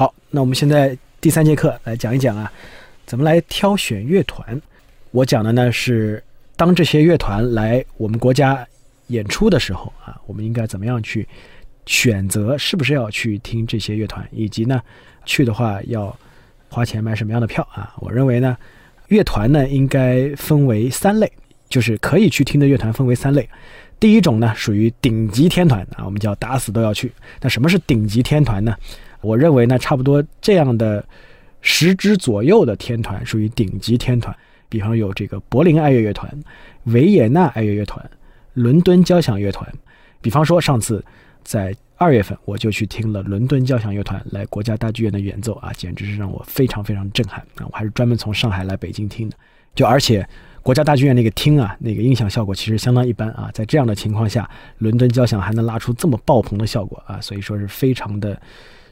好，那我们现在第三节课来讲一讲啊，怎么来挑选乐团。我讲的呢是，当这些乐团来我们国家演出的时候啊，我们应该怎么样去选择，是不是要去听这些乐团，以及呢，去的话要花钱买什么样的票啊？我认为呢，乐团呢应该分为三类，就是可以去听的乐团分为三类。第一种呢属于顶级天团啊，我们叫打死都要去。那什么是顶级天团呢？我认为呢，差不多这样的十支左右的天团属于顶级天团，比方有这个柏林爱乐乐团、维也纳爱乐乐团、伦敦交响乐团。比方说上次在二月份，我就去听了伦敦交响乐团来国家大剧院的演奏啊，简直是让我非常非常震撼啊！我还是专门从上海来北京听的，就而且国家大剧院那个厅啊，那个音响效果其实相当一般啊，在这样的情况下，伦敦交响还能拉出这么爆棚的效果啊，所以说是非常的。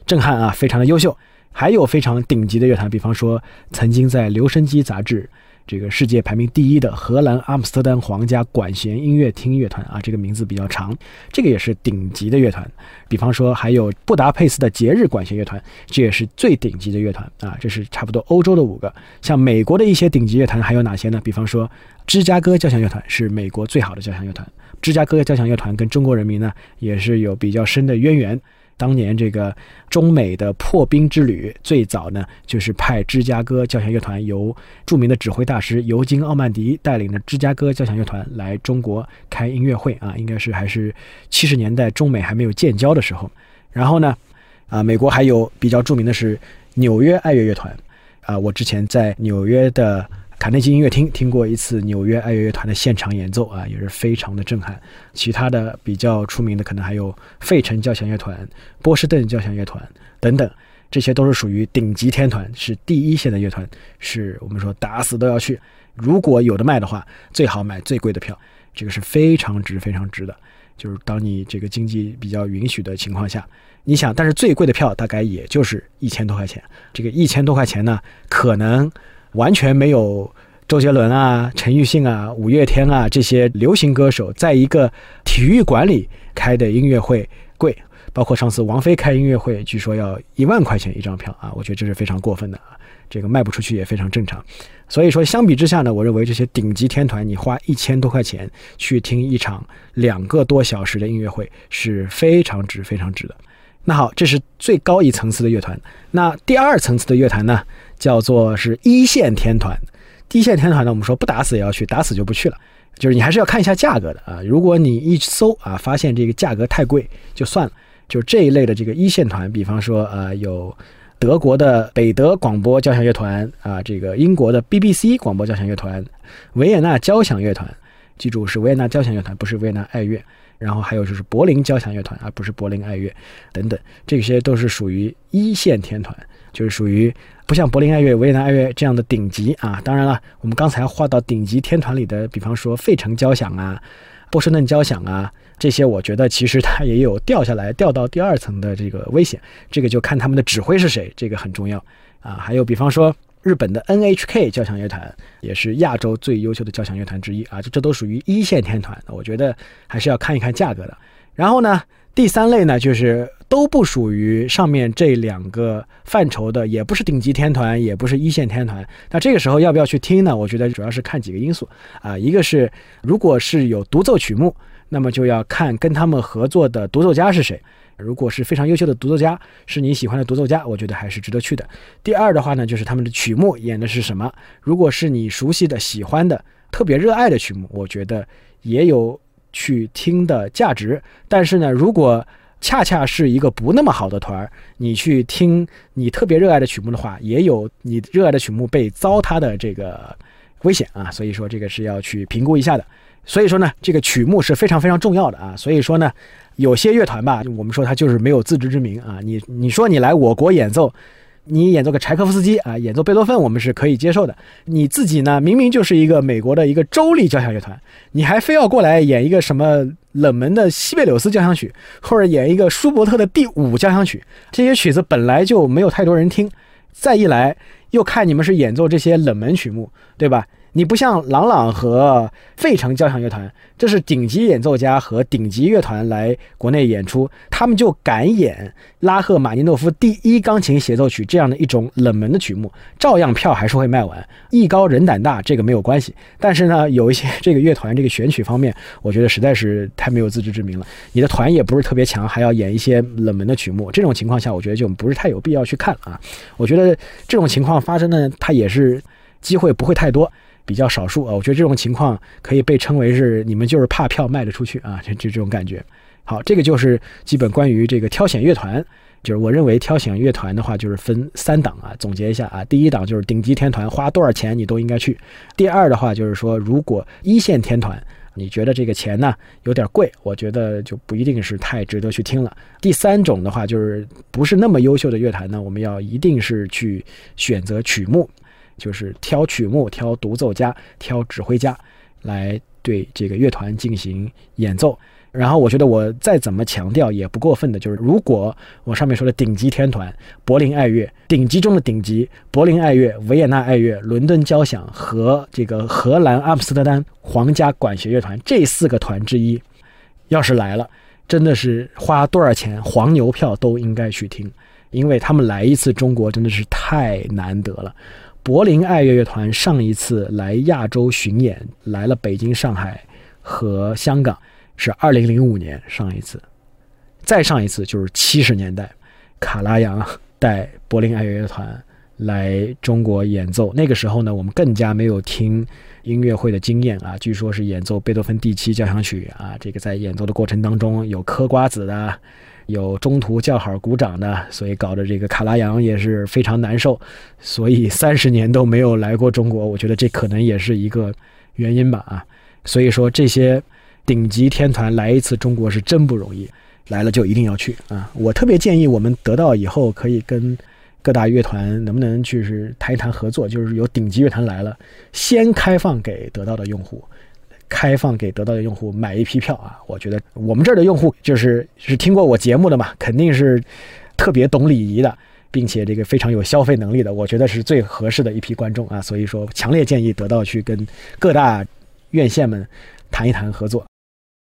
震撼啊，非常的优秀，还有非常顶级的乐团，比方说曾经在《留声机》杂志这个世界排名第一的荷兰阿姆斯特丹皇家管弦音乐厅乐团啊，这个名字比较长，这个也是顶级的乐团。比方说还有布达佩斯的节日管弦乐团，这也是最顶级的乐团啊。这是差不多欧洲的五个，像美国的一些顶级乐团还有哪些呢？比方说芝加哥交响乐团是美国最好的交响乐团，芝加哥交响乐团跟中国人民呢也是有比较深的渊源。当年这个中美的破冰之旅，最早呢就是派芝加哥交响乐团由著名的指挥大师尤金·奥曼迪带领的芝加哥交响乐团来中国开音乐会啊，应该是还是七十年代中美还没有建交的时候。然后呢，啊，美国还有比较著名的是纽约爱乐乐团啊，我之前在纽约的。卡内基音乐厅听过一次纽约爱乐乐团的现场演奏啊，也是非常的震撼。其他的比较出名的可能还有费城交响乐团、波士顿交响乐团等等，这些都是属于顶级天团，是第一线的乐团，是我们说打死都要去。如果有的卖的话，最好买最贵的票，这个是非常值、非常值的。就是当你这个经济比较允许的情况下，你想，但是最贵的票大概也就是一千多块钱。这个一千多块钱呢，可能。完全没有周杰伦啊、陈奕迅啊、五月天啊这些流行歌手在一个体育馆里开的音乐会贵，包括上次王菲开音乐会，据说要一万块钱一张票啊，我觉得这是非常过分的啊，这个卖不出去也非常正常。所以说，相比之下呢，我认为这些顶级天团，你花一千多块钱去听一场两个多小时的音乐会是非常值、非常值的。那好，这是最高一层次的乐团。那第二层次的乐团呢？叫做是一线天团，一线天团呢，我们说不打死也要去，打死就不去了。就是你还是要看一下价格的啊。如果你一搜啊，发现这个价格太贵，就算了。就这一类的这个一线团，比方说呃，有德国的北德广播交响乐团啊，这个英国的 BBC 广播交响乐团，维也纳交响乐团，记住是维也纳交响乐团，不是维也纳爱乐。然后还有就是柏林交响乐团，而不是柏林爱乐等等，这些都是属于一线天团。就是属于不像柏林爱乐、维也纳爱乐这样的顶级啊。当然了，我们刚才划到顶级天团里的，比方说费城交响啊、波士顿交响啊这些，我觉得其实它也有掉下来、掉到第二层的这个危险。这个就看他们的指挥是谁，这个很重要啊。还有比方说日本的 NHK 交响乐团，也是亚洲最优秀的交响乐团之一啊。这这都属于一线天团，我觉得还是要看一看价格的。然后呢？第三类呢，就是都不属于上面这两个范畴的，也不是顶级天团，也不是一线天团。那这个时候要不要去听呢？我觉得主要是看几个因素啊，一个是如果是有独奏曲目，那么就要看跟他们合作的独奏家是谁。如果是非常优秀的独奏家，是你喜欢的独奏家，我觉得还是值得去的。第二的话呢，就是他们的曲目演的是什么。如果是你熟悉的、喜欢的、特别热爱的曲目，我觉得也有。去听的价值，但是呢，如果恰恰是一个不那么好的团儿，你去听你特别热爱的曲目的话，也有你热爱的曲目被糟蹋的这个危险啊。所以说，这个是要去评估一下的。所以说呢，这个曲目是非常非常重要的啊。所以说呢，有些乐团吧，我们说他就是没有自知之明啊。你你说你来我国演奏。你演奏个柴可夫斯基啊，演奏贝多芬，我们是可以接受的。你自己呢，明明就是一个美国的一个州立交响乐团，你还非要过来演一个什么冷门的西贝柳斯交响曲，或者演一个舒伯特的第五交响曲，这些曲子本来就没有太多人听。再一来，又看你们是演奏这些冷门曲目，对吧？你不像郎朗和费城交响乐团，这是顶级演奏家和顶级乐团来国内演出，他们就敢演拉赫玛尼诺夫第一钢琴协奏曲这样的一种冷门的曲目，照样票还是会卖完。艺高人胆大，这个没有关系。但是呢，有一些这个乐团这个选曲方面，我觉得实在是太没有自知之明了。你的团也不是特别强，还要演一些冷门的曲目，这种情况下，我觉得就不是太有必要去看啊。我觉得这种情况发生呢，它也是机会不会太多。比较少数啊，我觉得这种情况可以被称为是你们就是怕票卖得出去啊，就就这种感觉。好，这个就是基本关于这个挑选乐团，就是我认为挑选乐团的话，就是分三档啊。总结一下啊，第一档就是顶级天团，花多少钱你都应该去。第二的话就是说，如果一线天团你觉得这个钱呢有点贵，我觉得就不一定是太值得去听了。第三种的话就是不是那么优秀的乐团呢，我们要一定是去选择曲目。就是挑曲目、挑独奏家、挑指挥家，来对这个乐团进行演奏。然后我觉得我再怎么强调也不过分的，就是如果我上面说的顶级天团——柏林爱乐，顶级中的顶级，柏林爱乐、维也纳爱乐、伦敦交响和这个荷兰阿姆斯特丹皇家管弦乐团这四个团之一，要是来了，真的是花多少钱黄牛票都应该去听，因为他们来一次中国真的是太难得了。柏林爱乐乐团上一次来亚洲巡演，来了北京、上海和香港，是二零零五年上一次，再上一次就是七十年代，卡拉扬带柏林爱乐乐团来中国演奏。那个时候呢，我们更加没有听音乐会的经验啊，据说是演奏贝多芬第七交响曲啊，这个在演奏的过程当中有嗑瓜子的。有中途叫好鼓掌的，所以搞得这个卡拉扬也是非常难受，所以三十年都没有来过中国，我觉得这可能也是一个原因吧啊。所以说这些顶级天团来一次中国是真不容易，来了就一定要去啊。我特别建议我们得到以后可以跟各大乐团能不能就是谈一谈合作，就是有顶级乐团来了，先开放给得到的用户。开放给得到的用户买一批票啊！我觉得我们这儿的用户就是是听过我节目的嘛，肯定是特别懂礼仪的，并且这个非常有消费能力的，我觉得是最合适的一批观众啊！所以说，强烈建议得到去跟各大院线们谈一谈合作。